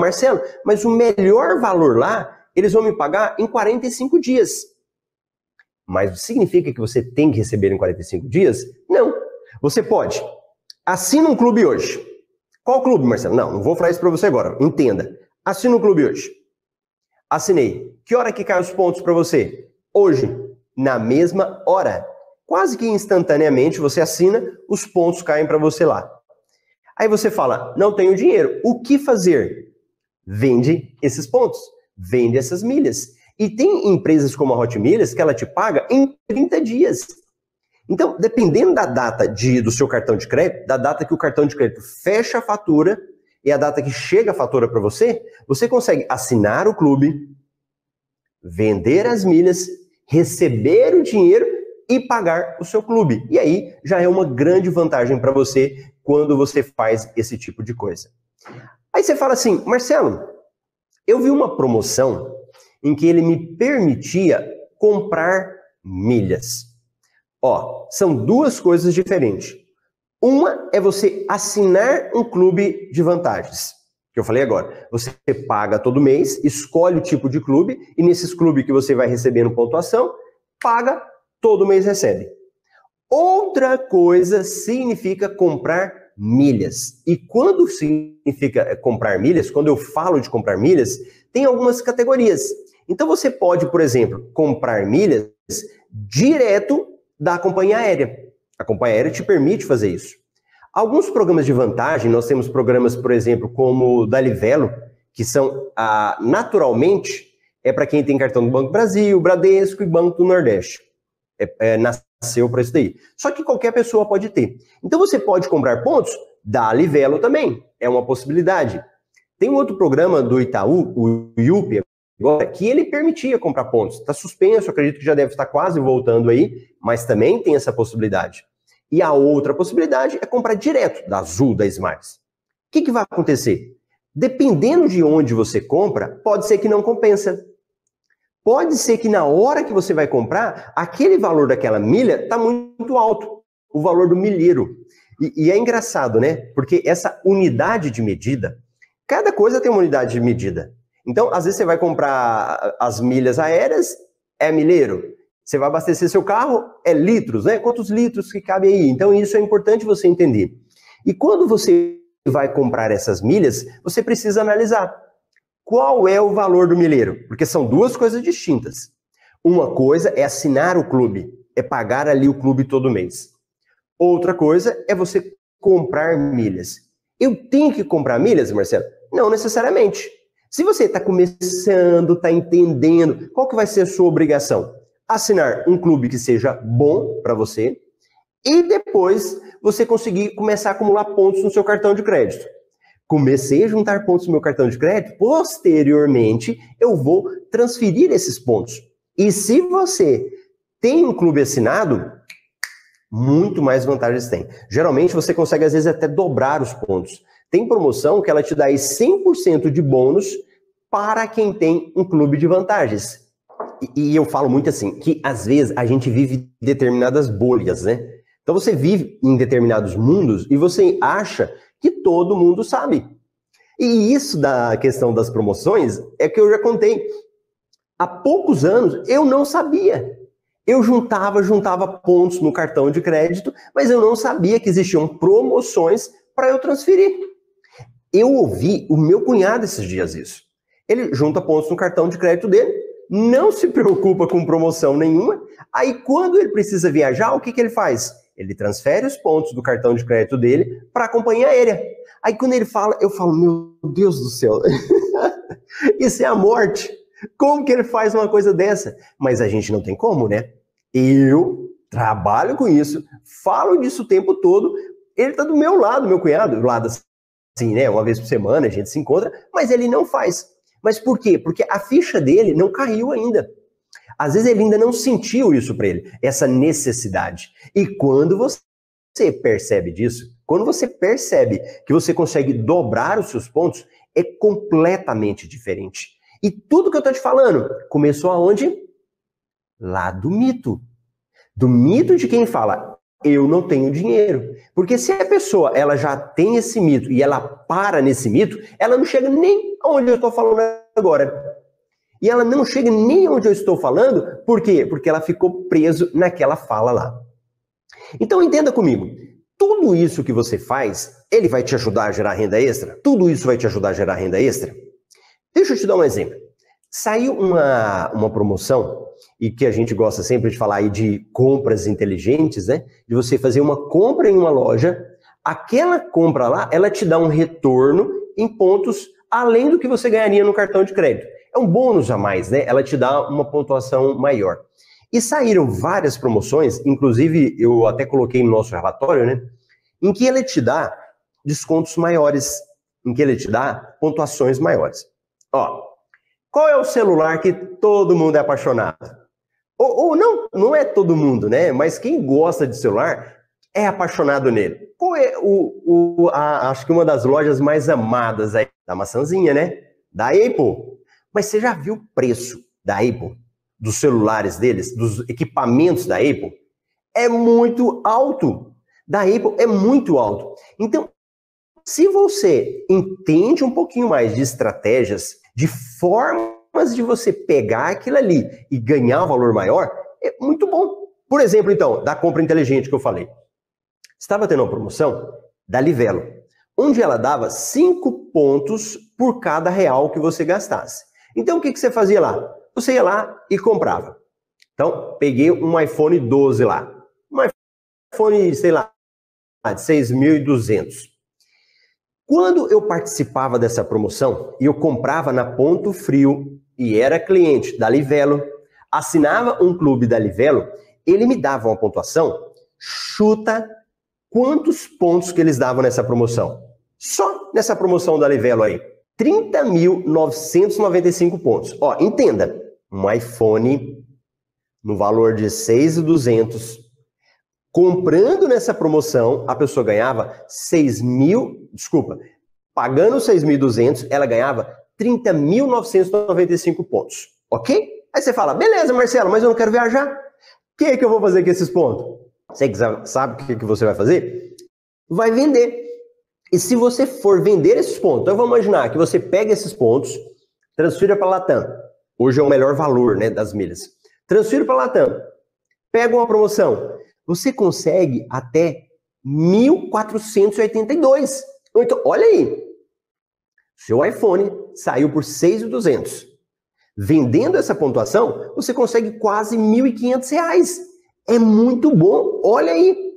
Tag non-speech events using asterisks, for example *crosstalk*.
Marcelo, mas o melhor valor lá, eles vão me pagar em 45 dias. Mas significa que você tem que receber em 45 dias? Não. Você pode. Assina um clube hoje. Qual clube, Marcelo? Não, não vou falar isso para você agora. Entenda. Assina um clube hoje. Assinei. Que hora que caem os pontos para você? Hoje, na mesma hora. Quase que instantaneamente você assina, os pontos caem para você lá. Aí você fala: "Não tenho dinheiro. O que fazer?" Vende esses pontos, vende essas milhas. E tem empresas como a Hot Milhas que ela te paga em 30 dias. Então, dependendo da data de, do seu cartão de crédito, da data que o cartão de crédito fecha a fatura e a data que chega a fatura para você, você consegue assinar o clube, vender as milhas, receber o dinheiro e pagar o seu clube. E aí já é uma grande vantagem para você quando você faz esse tipo de coisa. Aí você fala assim, Marcelo, eu vi uma promoção em que ele me permitia comprar milhas. Ó, são duas coisas diferentes. Uma é você assinar um clube de vantagens, que eu falei agora. Você paga todo mês, escolhe o tipo de clube, e nesses clubes que você vai recebendo pontuação, paga, todo mês recebe. Outra coisa significa comprar milhas. E quando significa é, comprar milhas, quando eu falo de comprar milhas, tem algumas categorias. Então você pode, por exemplo, comprar milhas direto da companhia aérea. A companhia aérea te permite fazer isso. Alguns programas de vantagem, nós temos programas, por exemplo, como o da Livelo, que são ah, naturalmente é para quem tem cartão do Banco Brasil, Bradesco e Banco do Nordeste. É, é, nasceu para isso daí. Só que qualquer pessoa pode ter. Então você pode comprar pontos da Livelo também. É uma possibilidade. Tem um outro programa do Itaú, o IUP, agora, que ele permitia comprar pontos. Está suspenso, acredito que já deve estar quase voltando aí, mas também tem essa possibilidade. E a outra possibilidade é comprar direto da Azul, da Smarts. O que, que vai acontecer? Dependendo de onde você compra, pode ser que não compensa. Pode ser que na hora que você vai comprar, aquele valor daquela milha está muito alto, o valor do milheiro. E, e, é engraçado, né? Porque essa unidade de medida, cada coisa tem uma unidade de medida. Então, às vezes você vai comprar as milhas aéreas, é milheiro. Você vai abastecer seu carro, é litros, né? Quantos litros que cabe aí? Então, isso é importante você entender. E quando você vai comprar essas milhas, você precisa analisar qual é o valor do milheiro? Porque são duas coisas distintas. Uma coisa é assinar o clube, é pagar ali o clube todo mês. Outra coisa é você comprar milhas. Eu tenho que comprar milhas, Marcelo? Não necessariamente. Se você está começando, está entendendo, qual que vai ser a sua obrigação? Assinar um clube que seja bom para você e depois você conseguir começar a acumular pontos no seu cartão de crédito comecei a juntar pontos no meu cartão de crédito, posteriormente eu vou transferir esses pontos. E se você tem um clube assinado, muito mais vantagens tem. Geralmente você consegue às vezes até dobrar os pontos. Tem promoção que ela te dá aí 100% de bônus para quem tem um clube de vantagens. E, e eu falo muito assim, que às vezes a gente vive determinadas bolhas, né? Então você vive em determinados mundos e você acha que todo mundo sabe. E isso da questão das promoções é que eu já contei. Há poucos anos eu não sabia. Eu juntava, juntava pontos no cartão de crédito, mas eu não sabia que existiam promoções para eu transferir. Eu ouvi o meu cunhado esses dias isso. Ele junta pontos no cartão de crédito dele, não se preocupa com promoção nenhuma. Aí, quando ele precisa viajar, o que, que ele faz? Ele transfere os pontos do cartão de crédito dele para a companhia aérea. Aí quando ele fala, eu falo, meu Deus do céu, *laughs* isso é a morte. Como que ele faz uma coisa dessa? Mas a gente não tem como, né? Eu trabalho com isso, falo disso o tempo todo. Ele está do meu lado, meu cunhado, do lado assim, né? Uma vez por semana a gente se encontra, mas ele não faz. Mas por quê? Porque a ficha dele não caiu ainda. Às vezes ele ainda não sentiu isso para ele, essa necessidade. E quando você percebe disso, quando você percebe que você consegue dobrar os seus pontos, é completamente diferente. E tudo que eu estou te falando começou aonde? Lá do mito. Do mito de quem fala, eu não tenho dinheiro. Porque se a pessoa ela já tem esse mito e ela para nesse mito, ela não chega nem onde eu estou falando agora. E ela não chega nem onde eu estou falando, por quê? Porque ela ficou preso naquela fala lá. Então entenda comigo, tudo isso que você faz, ele vai te ajudar a gerar renda extra? Tudo isso vai te ajudar a gerar renda extra? Deixa eu te dar um exemplo. Saiu uma, uma promoção, e que a gente gosta sempre de falar aí de compras inteligentes, né? De você fazer uma compra em uma loja, aquela compra lá, ela te dá um retorno em pontos além do que você ganharia no cartão de crédito. É um bônus a mais, né? Ela te dá uma pontuação maior. E saíram várias promoções, inclusive eu até coloquei no nosso relatório, né? Em que ele te dá descontos maiores, em que ele te dá pontuações maiores. Ó, qual é o celular que todo mundo é apaixonado? Ou, ou, não, não é todo mundo, né? Mas quem gosta de celular é apaixonado nele. Qual é o, o a, acho que uma das lojas mais amadas aí da maçãzinha, né? Da Apple. Mas você já viu o preço da Apple, dos celulares deles, dos equipamentos da Apple? É muito alto. Da Apple é muito alto. Então, se você entende um pouquinho mais de estratégias de formas de você pegar aquilo ali e ganhar um valor maior, é muito bom. Por exemplo, então, da compra inteligente que eu falei. Estava tendo uma promoção da Livelo, onde ela dava 5 pontos por cada real que você gastasse. Então, o que, que você fazia lá? Você ia lá e comprava. Então, peguei um iPhone 12 lá. Um iPhone, sei lá, de 6.200. Quando eu participava dessa promoção e eu comprava na Ponto Frio e era cliente da Livelo, assinava um clube da Livelo, ele me dava uma pontuação, chuta quantos pontos que eles davam nessa promoção. Só nessa promoção da Livelo aí. 30.995 pontos. Ó, entenda, um iPhone no valor de 6.200 Comprando nessa promoção, a pessoa ganhava 6 mil, desculpa, pagando 6.200, ela ganhava 30.995 pontos, ok? Aí você fala, beleza, Marcelo, mas eu não quero viajar. O que, é que eu vou fazer com esses pontos? Você sabe o que você vai fazer? Vai vender. E se você for vender esses pontos, então vamos imaginar que você pega esses pontos, transfira para a Latam. Hoje é o melhor valor né, das milhas. Transfira para a Latam. Pega uma promoção você consegue até 1.482. Então, olha aí. Seu iPhone saiu por 6.200. Vendendo essa pontuação, você consegue quase 1.500 reais. É muito bom. Olha aí.